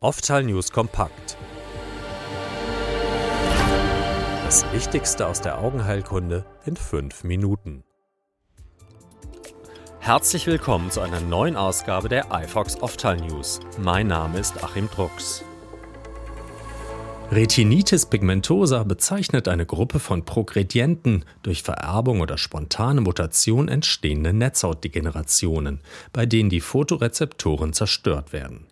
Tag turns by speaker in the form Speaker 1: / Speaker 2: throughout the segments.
Speaker 1: Oftal News kompakt. Das Wichtigste aus der Augenheilkunde in fünf Minuten. Herzlich willkommen zu einer neuen Ausgabe der iFox Oftal News. Mein Name ist Achim Drucks. Retinitis pigmentosa bezeichnet eine Gruppe von progredienten, durch Vererbung oder spontane Mutation entstehende Netzhautdegenerationen, bei denen die Photorezeptoren zerstört werden.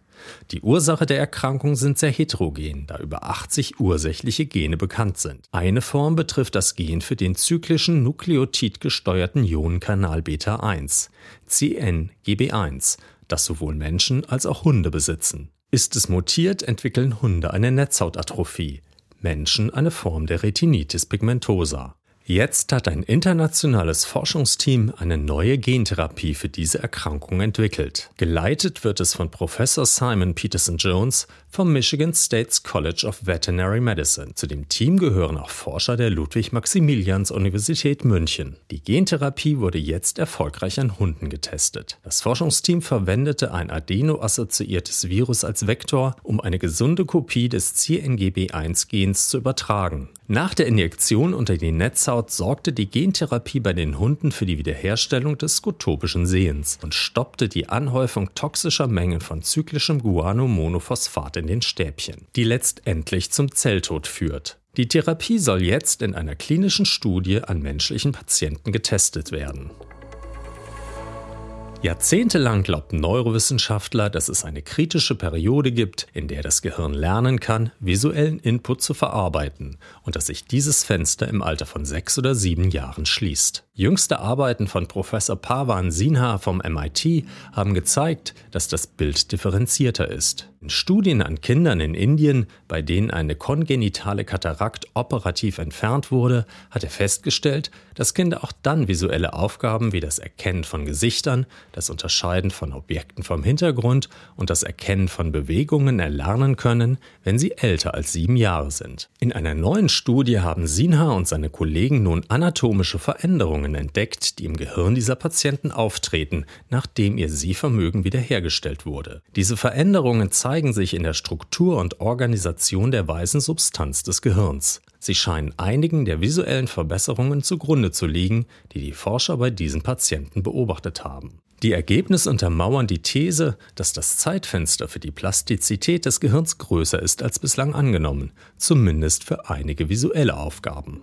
Speaker 1: Die Ursache der Erkrankung sind sehr heterogen, da über 80 ursächliche Gene bekannt sind. Eine Form betrifft das Gen für den zyklischen nukleotidgesteuerten Ionenkanal Beta 1, CNGB1, das sowohl Menschen als auch Hunde besitzen. Ist es mutiert, entwickeln Hunde eine Netzhautatrophie, Menschen eine Form der Retinitis pigmentosa. Jetzt hat ein internationales Forschungsteam eine neue Gentherapie für diese Erkrankung entwickelt. Geleitet wird es von Professor Simon Peterson Jones vom Michigan States College of Veterinary Medicine. Zu dem Team gehören auch Forscher der Ludwig-Maximilians-Universität München. Die Gentherapie wurde jetzt erfolgreich an Hunden getestet. Das Forschungsteam verwendete ein adeno-assoziiertes Virus als Vektor, um eine gesunde Kopie des CNGB1-Gens zu übertragen. Nach der Injektion unter die Netzhaut sorgte die Gentherapie bei den Hunden für die Wiederherstellung des skotopischen Sehens und stoppte die Anhäufung toxischer Mengen von zyklischem Guanomonophosphat in den Stäbchen, die letztendlich zum Zelltod führt. Die Therapie soll jetzt in einer klinischen Studie an menschlichen Patienten getestet werden. Jahrzehntelang glaubten Neurowissenschaftler, dass es eine kritische Periode gibt, in der das Gehirn lernen kann, visuellen Input zu verarbeiten und dass sich dieses Fenster im Alter von sechs oder sieben Jahren schließt. Jüngste Arbeiten von Professor Pavan Sinha vom MIT haben gezeigt, dass das Bild differenzierter ist. In Studien an Kindern in Indien, bei denen eine kongenitale Katarakt operativ entfernt wurde, hat er festgestellt, dass Kinder auch dann visuelle Aufgaben wie das Erkennen von Gesichtern, das Unterscheiden von Objekten vom Hintergrund und das Erkennen von Bewegungen erlernen können, wenn sie älter als sieben Jahre sind. In einer neuen Studie haben Sinha und seine Kollegen nun anatomische Veränderungen Veränderungen entdeckt, die im Gehirn dieser Patienten auftreten, nachdem ihr Sehvermögen wiederhergestellt wurde. Diese Veränderungen zeigen sich in der Struktur und Organisation der weißen Substanz des Gehirns. Sie scheinen einigen der visuellen Verbesserungen zugrunde zu liegen, die die Forscher bei diesen Patienten beobachtet haben. Die Ergebnisse untermauern die These, dass das Zeitfenster für die Plastizität des Gehirns größer ist als bislang angenommen, zumindest für einige visuelle Aufgaben.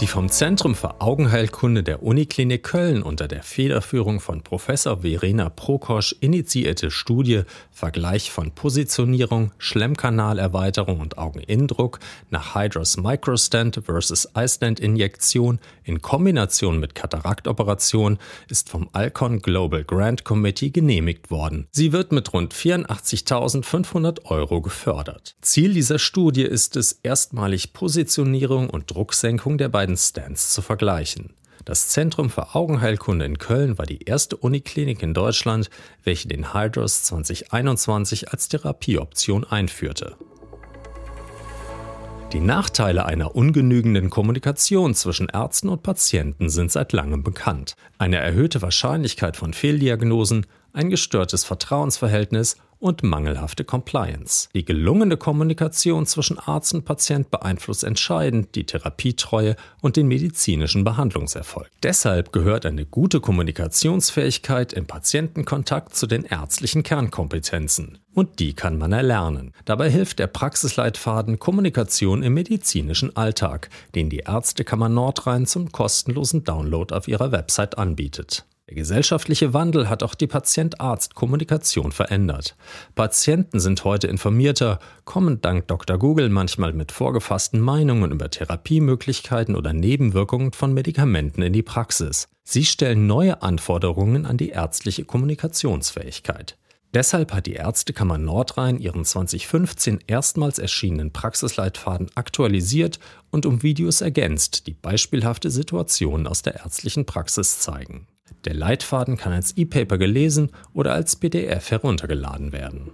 Speaker 1: Die vom Zentrum für Augenheilkunde der Uniklinik Köln unter der Federführung von Professor Verena Prokosch initiierte Studie Vergleich von Positionierung, Schlemmkanalerweiterung und Augeninnendruck nach Hydros Microstent versus iStent Injektion in Kombination mit Kataraktoperation ist vom Alcon Global Grant Committee genehmigt worden. Sie wird mit rund 84.500 Euro gefördert. Ziel dieser Studie ist es, erstmalig Positionierung und Drucksenkung der beiden beiden Stands zu vergleichen. Das Zentrum für Augenheilkunde in Köln war die erste Uniklinik in Deutschland, welche den Hydros 2021 als Therapieoption einführte. Die Nachteile einer ungenügenden Kommunikation zwischen Ärzten und Patienten sind seit langem bekannt. Eine erhöhte Wahrscheinlichkeit von Fehldiagnosen, ein gestörtes Vertrauensverhältnis und mangelhafte Compliance. Die gelungene Kommunikation zwischen Arzt und Patient beeinflusst entscheidend die Therapietreue und den medizinischen Behandlungserfolg. Deshalb gehört eine gute Kommunikationsfähigkeit im Patientenkontakt zu den ärztlichen Kernkompetenzen. Und die kann man erlernen. Dabei hilft der Praxisleitfaden Kommunikation im medizinischen Alltag, den die Ärztekammer Nordrhein zum kostenlosen Download auf ihrer Website anbietet. Der gesellschaftliche Wandel hat auch die Patient-Arzt-Kommunikation verändert. Patienten sind heute informierter, kommen dank Dr. Google manchmal mit vorgefassten Meinungen über Therapiemöglichkeiten oder Nebenwirkungen von Medikamenten in die Praxis. Sie stellen neue Anforderungen an die ärztliche Kommunikationsfähigkeit. Deshalb hat die Ärztekammer Nordrhein ihren 2015 erstmals erschienenen Praxisleitfaden aktualisiert und um Videos ergänzt, die beispielhafte Situationen aus der ärztlichen Praxis zeigen. Der Leitfaden kann als E-Paper gelesen oder als PDF heruntergeladen werden.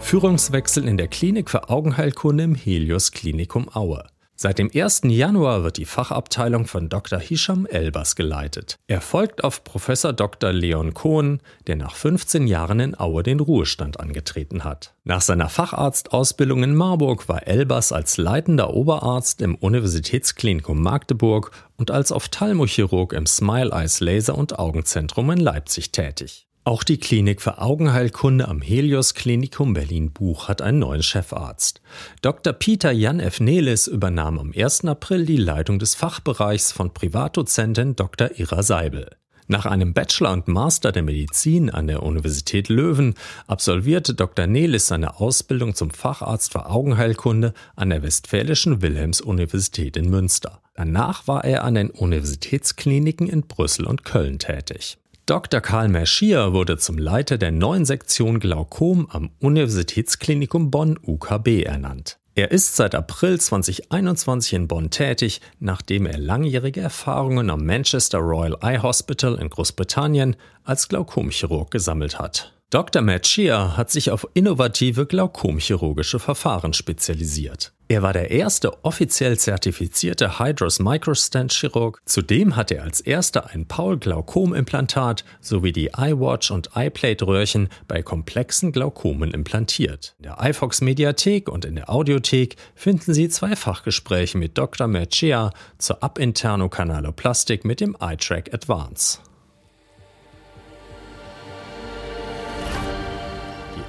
Speaker 1: Führungswechsel in der Klinik für Augenheilkunde im Helios Klinikum Aue. Seit dem 1. Januar wird die Fachabteilung von Dr. Hisham Elbers geleitet. Er folgt auf Professor Dr. Leon Kohn, der nach 15 Jahren in Aue den Ruhestand angetreten hat. Nach seiner Facharztausbildung in Marburg war Elbers als leitender Oberarzt im Universitätsklinikum Magdeburg und als Ophthalmochirurg im Smile Eyes Laser- und Augenzentrum in Leipzig tätig. Auch die Klinik für Augenheilkunde am Helios Klinikum Berlin-Buch hat einen neuen Chefarzt. Dr. Peter Jan F. Nelis übernahm am 1. April die Leitung des Fachbereichs von Privatdozentin Dr. Ira Seibel. Nach einem Bachelor und Master der Medizin an der Universität Löwen absolvierte Dr. Nelis seine Ausbildung zum Facharzt für Augenheilkunde an der Westfälischen Wilhelms-Universität in Münster. Danach war er an den Universitätskliniken in Brüssel und Köln tätig. Dr. Karl Merschier wurde zum Leiter der neuen Sektion Glaukom am Universitätsklinikum Bonn UKB ernannt. Er ist seit April 2021 in Bonn tätig, nachdem er langjährige Erfahrungen am Manchester Royal Eye Hospital in Großbritannien als Glaukomchirurg gesammelt hat. Dr. Matchia hat sich auf innovative glaukomchirurgische Verfahren spezialisiert. Er war der erste offiziell zertifizierte Hydros Microstent Chirurg. Zudem hat er als erster ein Paul-Glaukom-Implantat sowie die iWatch und iPlate-Röhrchen bei komplexen Glaukomen implantiert. In der iFox Mediathek und in der Audiothek finden Sie zwei Fachgespräche mit Dr. Matchia zur Abinterno-Kanaloplastik mit dem iTrack Advance.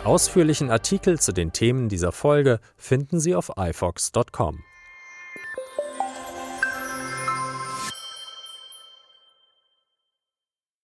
Speaker 1: Ausführlichen Artikel zu den Themen dieser Folge finden Sie auf ifox.com.